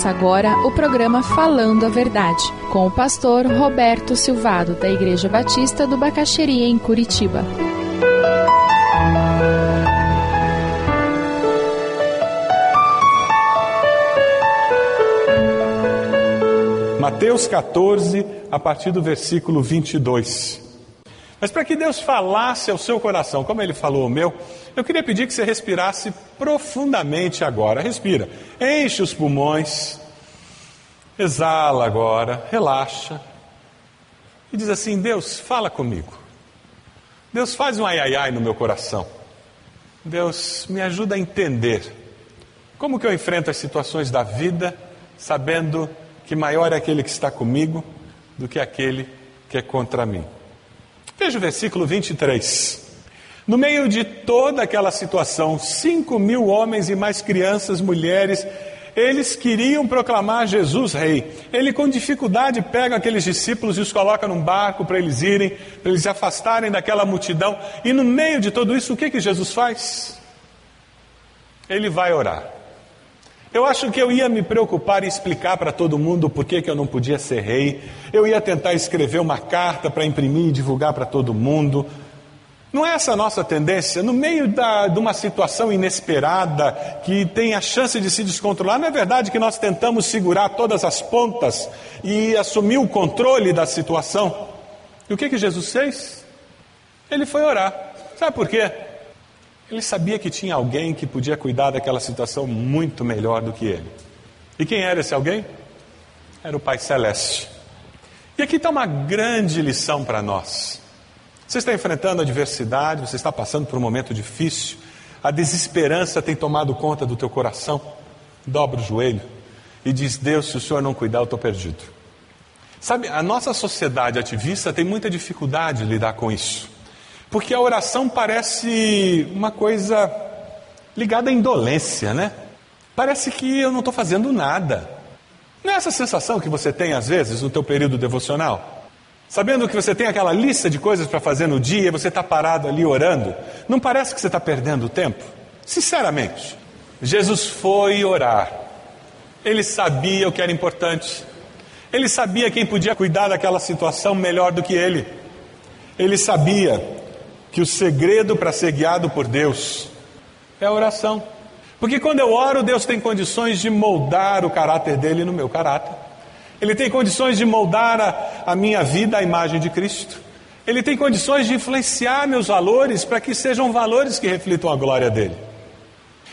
Começa agora o programa Falando a Verdade, com o pastor Roberto Silvado, da Igreja Batista do Bacaxeria, em Curitiba. Mateus 14, a partir do versículo 22. Mas para que Deus falasse ao seu coração, como ele falou ao meu, eu queria pedir que você respirasse profundamente agora. Respira, enche os pulmões, exala agora, relaxa. E diz assim: Deus, fala comigo. Deus, faz um ai ai ai no meu coração. Deus, me ajuda a entender como que eu enfrento as situações da vida, sabendo que maior é aquele que está comigo do que aquele que é contra mim. Veja o versículo 23. No meio de toda aquela situação, cinco mil homens e mais crianças, mulheres, eles queriam proclamar Jesus rei. Ele, com dificuldade, pega aqueles discípulos e os coloca num barco para eles irem, para eles se afastarem daquela multidão. E no meio de tudo isso, o que, que Jesus faz? Ele vai orar. Eu acho que eu ia me preocupar em explicar para todo mundo por que eu não podia ser rei. Eu ia tentar escrever uma carta para imprimir e divulgar para todo mundo. Não é essa a nossa tendência? No meio da, de uma situação inesperada, que tem a chance de se descontrolar, não é verdade que nós tentamos segurar todas as pontas e assumir o controle da situação? E o que, que Jesus fez? Ele foi orar. Sabe por quê? Ele sabia que tinha alguém que podia cuidar daquela situação muito melhor do que ele. E quem era esse alguém? Era o Pai Celeste. E aqui está uma grande lição para nós. Você está enfrentando adversidade, você está passando por um momento difícil, a desesperança tem tomado conta do teu coração. Dobra o joelho e diz: Deus, se o Senhor não cuidar, eu estou perdido. Sabe, a nossa sociedade ativista tem muita dificuldade de lidar com isso. Porque a oração parece uma coisa ligada à indolência, né? Parece que eu não estou fazendo nada. Não é essa sensação que você tem às vezes no teu período devocional? Sabendo que você tem aquela lista de coisas para fazer no dia e você está parado ali orando, não parece que você está perdendo tempo? Sinceramente, Jesus foi orar. Ele sabia o que era importante. Ele sabia quem podia cuidar daquela situação melhor do que ele. Ele sabia que o segredo para ser guiado por Deus é a oração. Porque quando eu oro, Deus tem condições de moldar o caráter dele no meu caráter. Ele tem condições de moldar a, a minha vida à imagem de Cristo. Ele tem condições de influenciar meus valores para que sejam valores que reflitam a glória dele.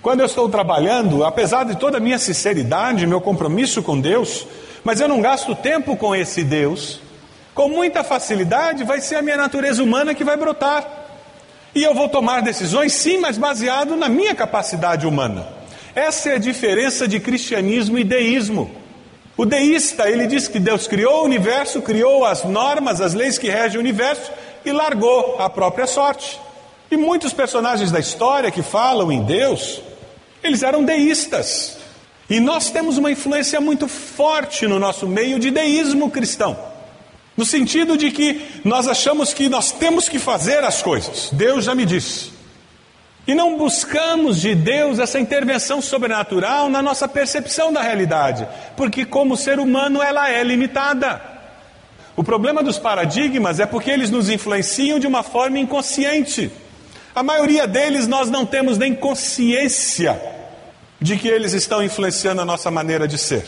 Quando eu estou trabalhando, apesar de toda a minha sinceridade, meu compromisso com Deus, mas eu não gasto tempo com esse Deus, com muita facilidade vai ser a minha natureza humana que vai brotar. E eu vou tomar decisões, sim, mas baseado na minha capacidade humana. Essa é a diferença de cristianismo e deísmo. O deísta, ele diz que Deus criou o universo, criou as normas, as leis que regem o universo e largou a própria sorte. E muitos personagens da história que falam em Deus, eles eram deístas. E nós temos uma influência muito forte no nosso meio de deísmo cristão. No sentido de que nós achamos que nós temos que fazer as coisas, Deus já me disse. E não buscamos de Deus essa intervenção sobrenatural na nossa percepção da realidade, porque como ser humano ela é limitada. O problema dos paradigmas é porque eles nos influenciam de uma forma inconsciente. A maioria deles nós não temos nem consciência de que eles estão influenciando a nossa maneira de ser.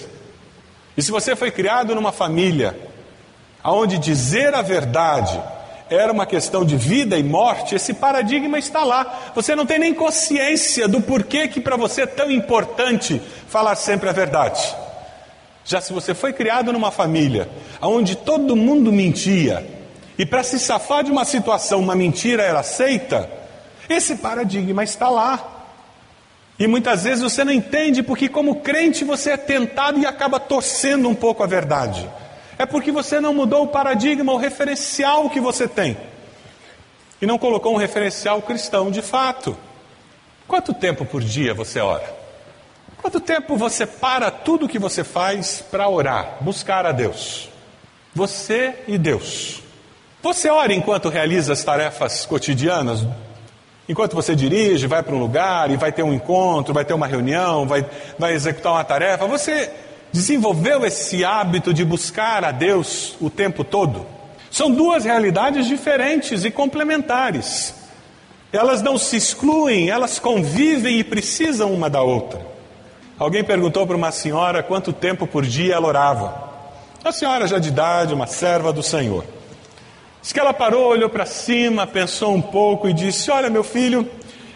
E se você foi criado numa família onde dizer a verdade era uma questão de vida e morte, esse paradigma está lá. Você não tem nem consciência do porquê que para você é tão importante falar sempre a verdade. Já se você foi criado numa família onde todo mundo mentia, e para se safar de uma situação, uma mentira era aceita, esse paradigma está lá. E muitas vezes você não entende porque, como crente, você é tentado e acaba torcendo um pouco a verdade. É porque você não mudou o paradigma, o referencial que você tem. E não colocou um referencial cristão de fato. Quanto tempo por dia você ora? Quanto tempo você para tudo que você faz para orar, buscar a Deus? Você e Deus. Você ora enquanto realiza as tarefas cotidianas? Enquanto você dirige, vai para um lugar e vai ter um encontro, vai ter uma reunião, vai, vai executar uma tarefa, você desenvolveu esse hábito de buscar a Deus o tempo todo? São duas realidades diferentes e complementares. Elas não se excluem, elas convivem e precisam uma da outra. Alguém perguntou para uma senhora quanto tempo por dia ela orava. A senhora já de idade, uma serva do Senhor. Diz que ela parou, olhou para cima, pensou um pouco e disse: Olha, meu filho,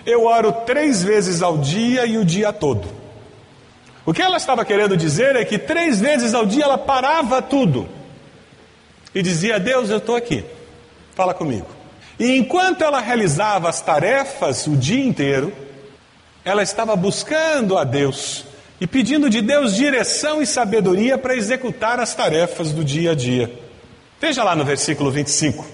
eu oro três vezes ao dia e o dia todo. O que ela estava querendo dizer é que três vezes ao dia ela parava tudo e dizia: Deus, eu estou aqui, fala comigo. E enquanto ela realizava as tarefas o dia inteiro, ela estava buscando a Deus e pedindo de Deus direção e sabedoria para executar as tarefas do dia a dia. Veja lá no versículo 25.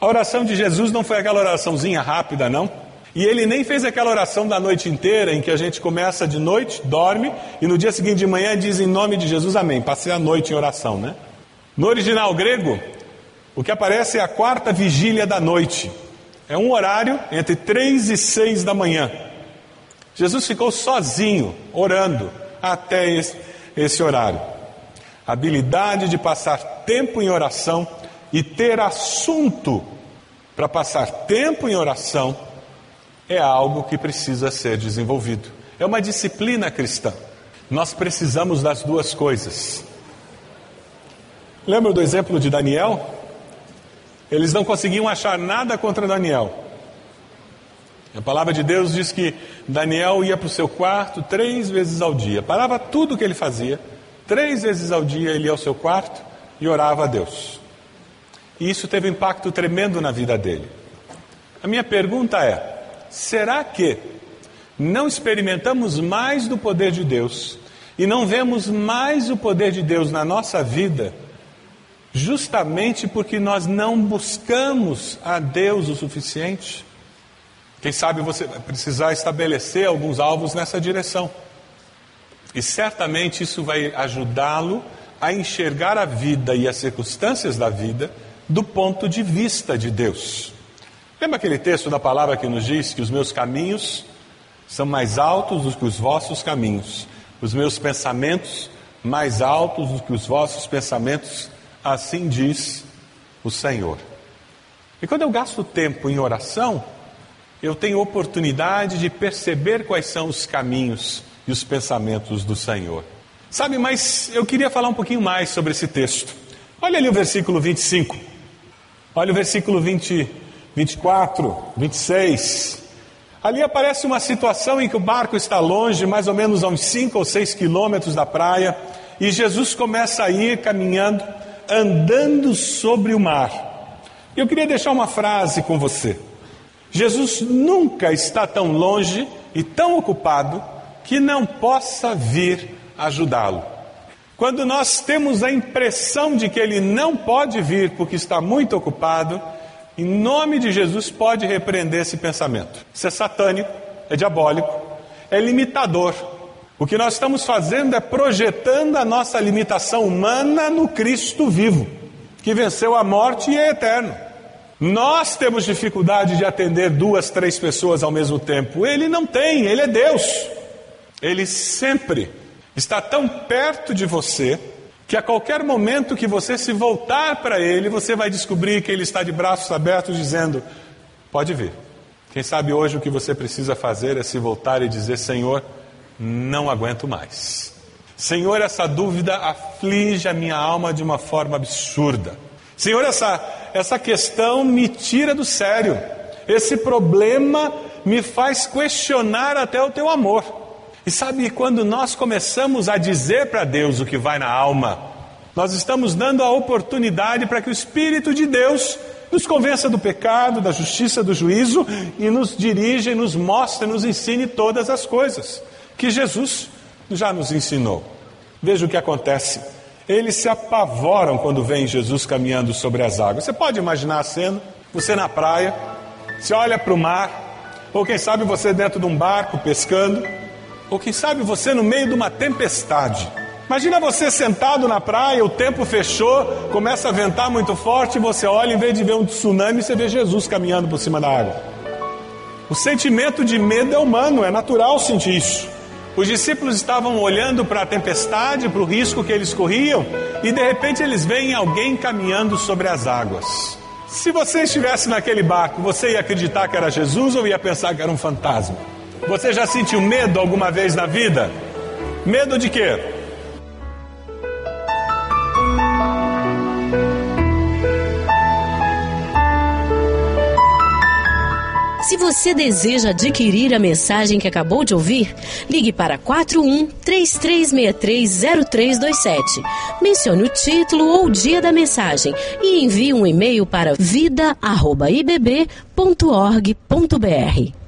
A oração de Jesus não foi aquela oraçãozinha rápida, não. E ele nem fez aquela oração da noite inteira, em que a gente começa de noite, dorme, e no dia seguinte de manhã diz em nome de Jesus, amém. Passei a noite em oração, né? No original grego, o que aparece é a quarta vigília da noite. É um horário entre três e seis da manhã. Jesus ficou sozinho, orando, até esse, esse horário. A habilidade de passar tempo em oração e ter assunto para passar tempo em oração é algo que precisa ser desenvolvido. É uma disciplina cristã. Nós precisamos das duas coisas. Lembra do exemplo de Daniel? Eles não conseguiam achar nada contra Daniel. A palavra de Deus diz que Daniel ia para o seu quarto três vezes ao dia. Parava tudo o que ele fazia. Três vezes ao dia ele ia ao seu quarto e orava a Deus. E isso teve um impacto tremendo na vida dele. A minha pergunta é: será que não experimentamos mais do poder de Deus e não vemos mais o poder de Deus na nossa vida justamente porque nós não buscamos a Deus o suficiente. Quem sabe você vai precisar estabelecer alguns alvos nessa direção. E certamente isso vai ajudá-lo a enxergar a vida e as circunstâncias da vida do ponto de vista de Deus. Lembra aquele texto da palavra que nos diz que os meus caminhos são mais altos do que os vossos caminhos, os meus pensamentos mais altos do que os vossos pensamentos? Assim diz o Senhor. E quando eu gasto tempo em oração, eu tenho oportunidade de perceber quais são os caminhos e os pensamentos do Senhor. Sabe, mas eu queria falar um pouquinho mais sobre esse texto. Olha ali o versículo 25. Olha o versículo 20, 24, 26. Ali aparece uma situação em que o barco está longe, mais ou menos a uns 5 ou 6 quilômetros da praia, e Jesus começa a ir caminhando andando sobre o mar. Eu queria deixar uma frase com você. Jesus nunca está tão longe e tão ocupado que não possa vir ajudá-lo. Quando nós temos a impressão de que ele não pode vir porque está muito ocupado, em nome de Jesus pode repreender esse pensamento. Isso é satânico, é diabólico, é limitador. O que nós estamos fazendo é projetando a nossa limitação humana no Cristo vivo, que venceu a morte e é eterno. Nós temos dificuldade de atender duas, três pessoas ao mesmo tempo. Ele não tem, ele é Deus. Ele sempre está tão perto de você que a qualquer momento que você se voltar para ele, você vai descobrir que ele está de braços abertos dizendo: Pode vir. Quem sabe hoje o que você precisa fazer é se voltar e dizer: Senhor, não aguento mais. Senhor, essa dúvida aflige a minha alma de uma forma absurda. Senhor, essa, essa questão me tira do sério. Esse problema me faz questionar até o teu amor. E sabe, quando nós começamos a dizer para Deus o que vai na alma, nós estamos dando a oportunidade para que o Espírito de Deus nos convença do pecado, da justiça, do juízo e nos dirija, nos mostre, nos ensine todas as coisas que Jesus já nos ensinou. Veja o que acontece. Eles se apavoram quando veem Jesus caminhando sobre as águas. Você pode imaginar a cena? Você na praia, você olha para o mar, ou quem sabe você dentro de um barco pescando, ou quem sabe você no meio de uma tempestade. Imagina você sentado na praia, o tempo fechou, começa a ventar muito forte, e você olha, em vez de ver um tsunami, você vê Jesus caminhando por cima da água. O sentimento de medo é humano, é natural sentir isso. Os discípulos estavam olhando para a tempestade, para o risco que eles corriam, e de repente eles veem alguém caminhando sobre as águas. Se você estivesse naquele barco, você ia acreditar que era Jesus ou ia pensar que era um fantasma? Você já sentiu medo alguma vez na vida? Medo de quê? Se você deseja adquirir a mensagem que acabou de ouvir, ligue para 41 33630327. Mencione o título ou o dia da mensagem e envie um e-mail para vida@ibb.org.br.